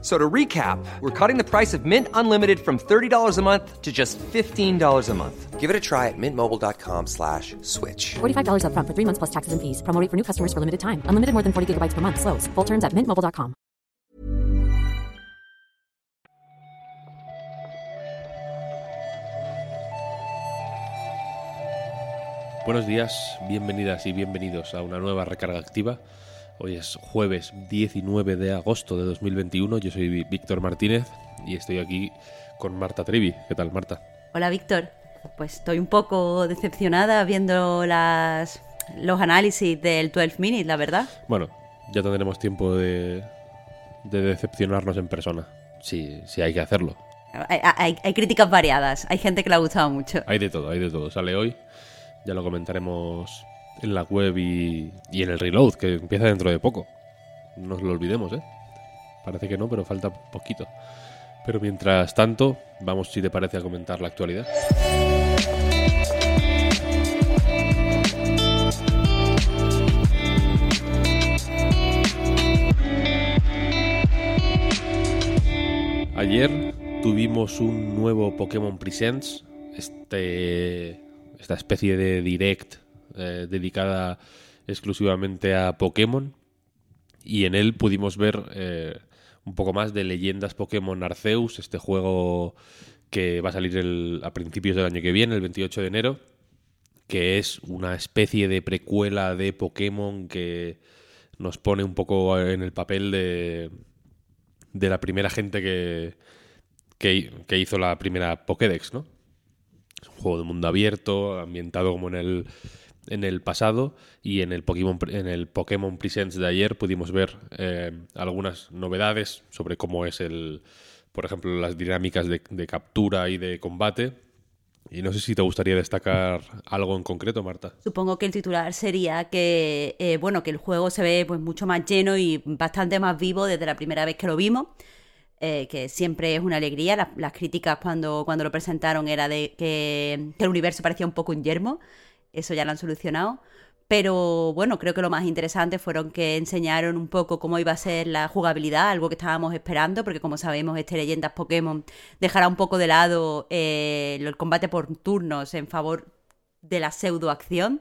So to recap, we're cutting the price of Mint Unlimited from $30 a month to just $15 a month. Give it a try at mintmobile.com slash switch. $45 upfront for three months plus taxes and fees. Promo rate for new customers for limited time. Unlimited more than 40 gigabytes per month. Slows. Full terms at mintmobile.com. Buenos días, bienvenidas y bienvenidos a una nueva recarga activa. Hoy es jueves 19 de agosto de 2021. Yo soy Víctor Martínez y estoy aquí con Marta Trevi. ¿Qué tal, Marta? Hola, Víctor. Pues estoy un poco decepcionada viendo las, los análisis del 12 Minutes, la verdad. Bueno, ya tendremos tiempo de, de decepcionarnos en persona. Sí, sí, hay que hacerlo. Hay, hay- hay críticas variadas. Hay gente que le ha gustado mucho. Hay de todo, hay de todo. Sale hoy. Ya lo comentaremos en la web y, y en el reload, que empieza dentro de poco. No lo olvidemos, ¿eh? Parece que no, pero falta poquito. Pero mientras tanto, vamos, si te parece, a comentar la actualidad. Ayer tuvimos un nuevo Pokémon Presents, este, esta especie de direct eh, dedicada exclusivamente a Pokémon, y en él pudimos ver eh, un poco más de Leyendas Pokémon Arceus, este juego que va a salir a principios del año que viene, el 28 de enero, que es una especie de precuela de Pokémon que nos pone un poco en el papel de, de la primera gente que, que, que hizo la primera Pokédex, ¿no? Es un juego de mundo abierto, ambientado como en el, en el pasado y en el Pokémon, en el Pokémon Presents de ayer pudimos ver eh, algunas novedades sobre cómo es el, por ejemplo, las dinámicas de, de captura y de combate. Y no sé si te gustaría destacar algo en concreto, Marta. Supongo que el titular sería que, eh, bueno, que el juego se ve pues mucho más lleno y bastante más vivo desde la primera vez que lo vimos. eh, que siempre es una alegría. Las, críticas cuando, cuando lo presentaron era de que, que el universo parecía un poco un yermo. Eso ya lo han solucionado. Pero bueno, creo que lo más interesante fueron que enseñaron un poco cómo iba a ser la jugabilidad, algo que estábamos esperando, porque como sabemos, este Leyendas Pokémon dejará un poco de lado eh, el combate por turnos en favor de la pseudoacción.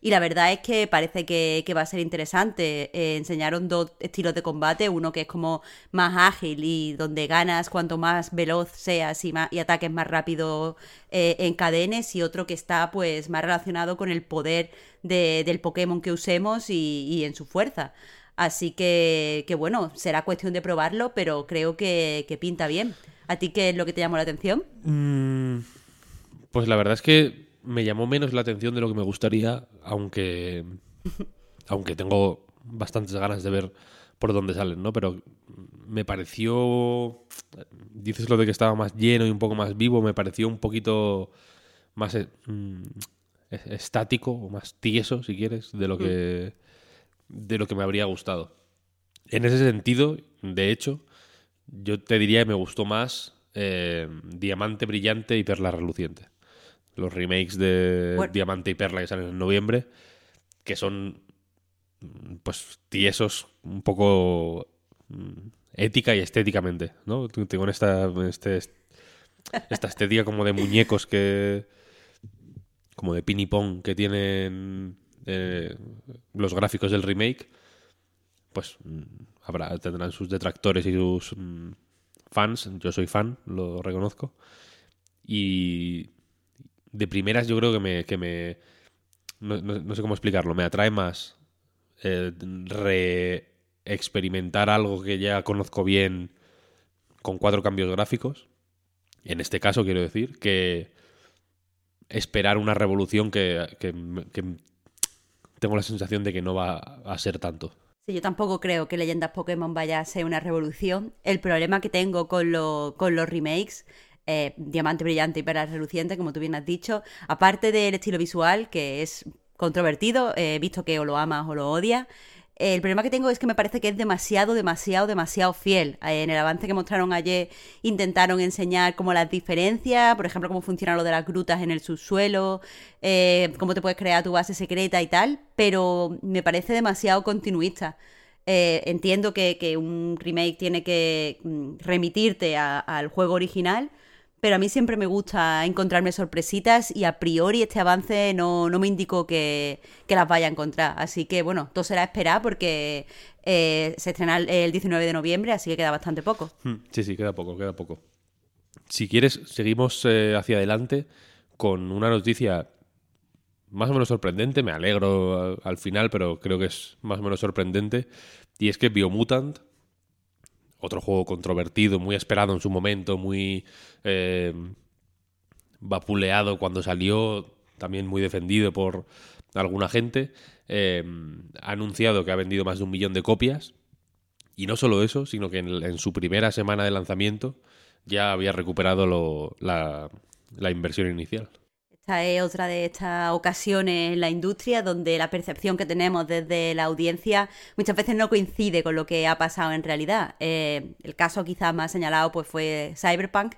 Y la verdad es que parece que, que va a ser interesante. Eh, enseñaron dos estilos de combate, uno que es como más ágil y donde ganas cuanto más veloz seas y, ataques más rápido eh, en cadenes, y otro que está pues más relacionado con el poder de- del Pokémon que usemos y, en su fuerza. Así que, que bueno, será cuestión de probarlo, pero creo que, que pinta bien. ¿A ti qué es lo que te llamó la atención? Pues la verdad es que me llamó menos la atención de lo que me gustaría, aunque, aunque tengo bastantes ganas de ver por dónde salen, ¿no? Pero me pareció, dices lo de que estaba más lleno y un poco más vivo, me pareció un poquito más eh, mm, es- estático o más tieso, si quieres, de lo que de lo que me habría gustado. En ese sentido, de hecho, yo te diría que me gustó más eh, Diamante Brillante y Perla Reluciente. Los remakes de Bueno. Diamante y Perla que salen en noviembre, que son pues tiesos un poco mm, ética y estéticamente, ¿no? Tengo esta, este, esta estética como de muñecos que como de ping pong que tienen eh, los gráficos del remake pues mm, habrá tendrán sus detractores y sus mm, fans yo soy fan lo reconozco y de primeras yo creo que me que me no, no- sé cómo explicarlo me atrae más eh, re experimentar algo que ya conozco bien con cuatro cambios gráficos en este caso quiero decir que esperar una revolución que, que- que tengo la sensación de que no va a ser tanto. Sí, yo tampoco creo que Leyendas Pokémon vaya a ser una revolución. El problema que tengo con, lo- con los remakes, eh, Diamante Brillante y Perla Reluciente, como tú bien has dicho, aparte del estilo visual, que es controvertido, eh, visto que o lo amas o lo odias, El problema que tengo es que me parece que es demasiado, demasiado, demasiado fiel. Eh, En el avance que mostraron ayer intentaron enseñar como las diferencias, por ejemplo, cómo funciona lo de las grutas en el subsuelo, eh, cómo te puedes crear tu base secreta y tal, pero me parece demasiado continuista. Eh, entiendo que, que un remake tiene que mm, remitirte al juego original, pero a mí siempre me gusta encontrarme sorpresitas y a priori este avance no, no me indicó que, que las vaya a encontrar. Así que bueno, todo será esperar porque eh, se estrena el- el 19 de noviembre, así que queda bastante poco. Hmm, Sí, sí, queda poco, queda poco. Si quieres, seguimos eh, hacia adelante con una noticia más o menos sorprendente. Me alegro al, al final, pero creo que es más o menos sorprendente. Y es que Biomutant, otro juego controvertido, muy esperado en su momento, muy eh, vapuleado cuando salió, también muy defendido por alguna gente, eh, ha anunciado que ha vendido más de un millón de copias. Y no solo eso, sino que en, su primera semana de lanzamiento ya había recuperado la inversión inicial. Esta es otra de estas ocasiones en la industria donde la percepción que tenemos desde la audiencia muchas veces no coincide con lo que ha pasado en realidad. Eh, el caso quizás más señalado pues fue Cyberpunk,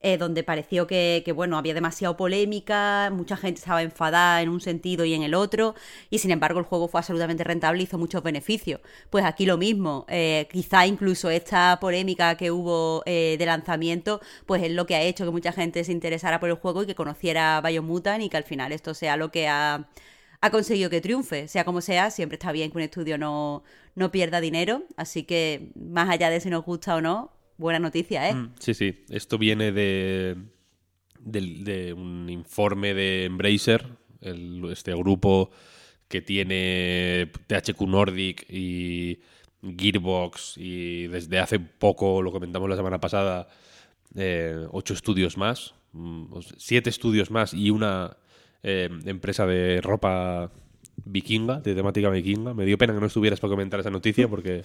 eh, donde pareció que, bueno, había demasiado polémica, mucha gente estaba enfadada en un sentido y en el otro, y sin embargo el juego fue absolutamente rentable y hizo muchos beneficios. Pues aquí lo mismo, eh, quizá incluso esta polémica que hubo eh, de lanzamiento, pues es lo que ha hecho que mucha gente se interesara por el juego y que conociera Biomutant y que al final esto sea lo que ha, ha conseguido que triunfe. Sea como sea, siempre está bien que un estudio no, no pierda dinero, así que más allá de si nos gusta o no, buena noticia, ¿eh? Sí, sí. Esto viene de, de un informe de Embracer, el- este grupo que tiene THQ Nordic y Gearbox y desde hace poco, lo comentamos la semana pasada, eh, ocho estudios más, mm, siete estudios más y una eh, empresa de ropa vikinga, de temática vikinga. Me dio pena que no estuvieras para comentar esa noticia porque...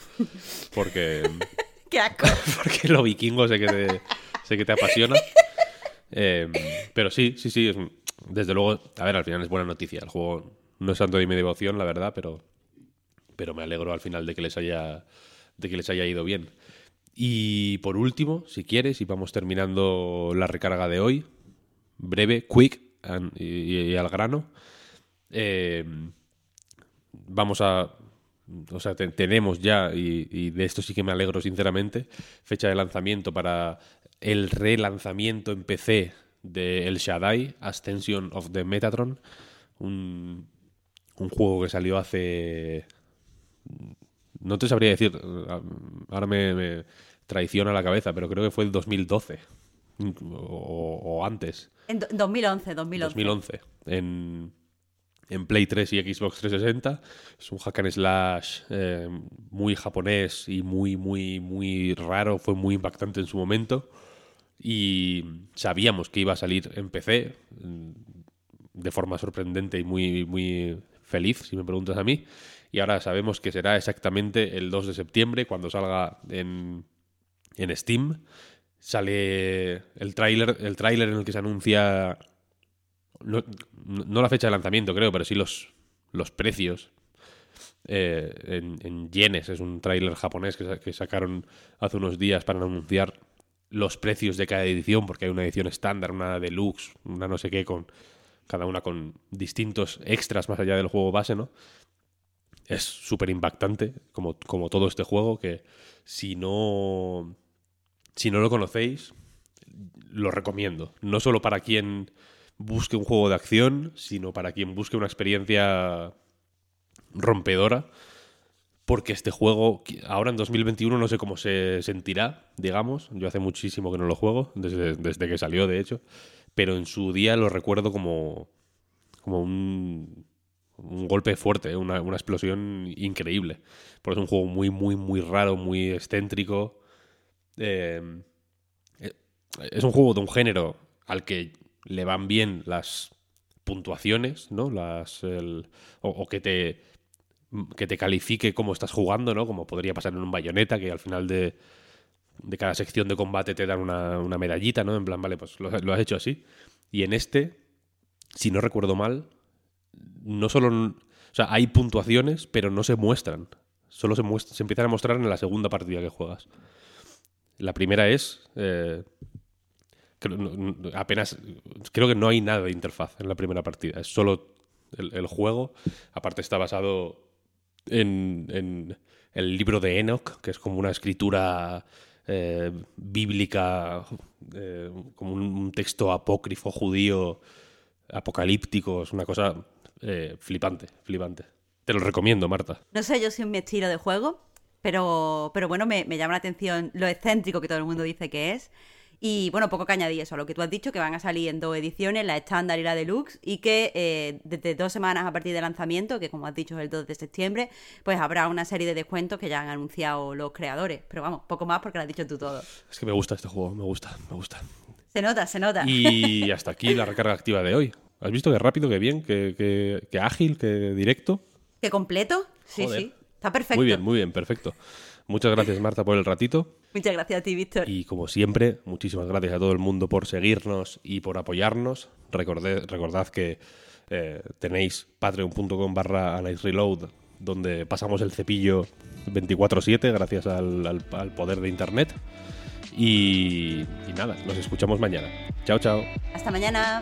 porque Porque lo vikingo sé que te, sé que te apasiona. Eh, pero sí, sí, sí. desde luego, a ver, al final es buena noticia. El juego no es santo de mi devoción, la verdad, pero, pero me alegro al final de que les haya, de que les haya ido bien. Y por último, si quieres, y vamos terminando la recarga de hoy, breve, quick y, al grano. eh, vamos a o sea, te- tenemos ya, y, y de esto sí que me alegro sinceramente, fecha de lanzamiento para el relanzamiento en PC de El Shaddai, Ascension of the Metatron, un, un juego que salió hace... No te sabría decir, ahora me, me traiciona la cabeza, pero creo que fue el 2012 o, o antes. En do- 2011, 2011. 2011 en, en Play 3 y Xbox 360. Es un hack and slash eh, muy japonés y muy, muy, muy raro. Fue muy impactante en su momento. Y sabíamos que iba a salir en PC mm, de forma sorprendente y muy, muy feliz, si me preguntas a mí. Y ahora sabemos que será exactamente el 2 de septiembre cuando salga en, en Steam. Sale el tráiler, el tráiler en el que se anuncia no, la fecha de lanzamiento, creo, pero sí los, los precios eh, en, en yenes. Es un tráiler japonés que sacaron hace unos días para anunciar los precios de cada edición, porque hay una edición estándar, una deluxe, una no sé qué, con cada una con distintos extras más allá del juego base, ¿no? Es súper impactante, como, como todo este juego, que si no, si no lo conocéis, lo recomiendo. No solo para quien busque un juego de acción, sino para quien busque una experiencia rompedora. Porque este juego, ahora en 2021, no sé cómo se sentirá, digamos. Yo hace muchísimo que no lo juego, desde, desde que salió, de hecho. Pero en su día lo recuerdo como, como un, un golpe fuerte, ¿eh? una, una explosión increíble. Porque es un juego muy, muy, muy raro, muy excéntrico. Eh, eh, es un juego de un género al que le van bien las puntuaciones, ¿no? Las, o, que te que te califique cómo estás jugando, ¿no? Como podría pasar en un bayoneta, que al final de, de cada sección de combate te dan una, una medallita, ¿no? En plan, vale, pues lo, has hecho así. Y en este, si no recuerdo mal, no solo... O sea, hay puntuaciones, pero no se muestran. solo se, empiezan a mostrar en la segunda partida que juegas. La primera es... eh, apenas... Creo que no hay nada de interfaz en la primera partida. Es solo el, juego. Aparte está basado en, en el libro de Enoch, que es como una escritura eh, bíblica, eh, como un, texto apócrifo judío apocalíptico. Es una cosa eh, flipante, flipante. Te lo recomiendo, Marta. No sé yo si es mi estilo de juego, pero, pero bueno, me llama la atención lo excéntrico que todo el mundo dice que es. Y bueno, poco que añadir eso, a lo que tú has dicho, que van a salir en dos ediciones, la estándar y la deluxe, y que eh, desde dos semanas a partir del lanzamiento, que como has dicho es el 2 de septiembre, pues habrá una serie de descuentos que ya han anunciado los creadores. Pero vamos, poco más porque lo has dicho tú todo. Es que me gusta este juego, me gusta, me gusta. Se nota, se nota. Y hasta aquí la recarga activa de hoy. ¿Has visto qué rápido, qué bien, qué, qué- qué ágil, qué directo? ¿Qué completo? Sí, Joder. sí. Está perfecto. Muy bien, muy bien, perfecto. Muchas gracias, Marta, por el ratito. Muchas gracias a ti, Víctor. Y como siempre, muchísimas gracias a todo el mundo por seguirnos y por apoyarnos. Recordé- recordad que eh, tenéis patreon.com barra Reload, donde pasamos el cepillo 24-7 gracias al, al- al poder de Internet. Y, y nada, nos escuchamos mañana. Chao, chao. Hasta mañana.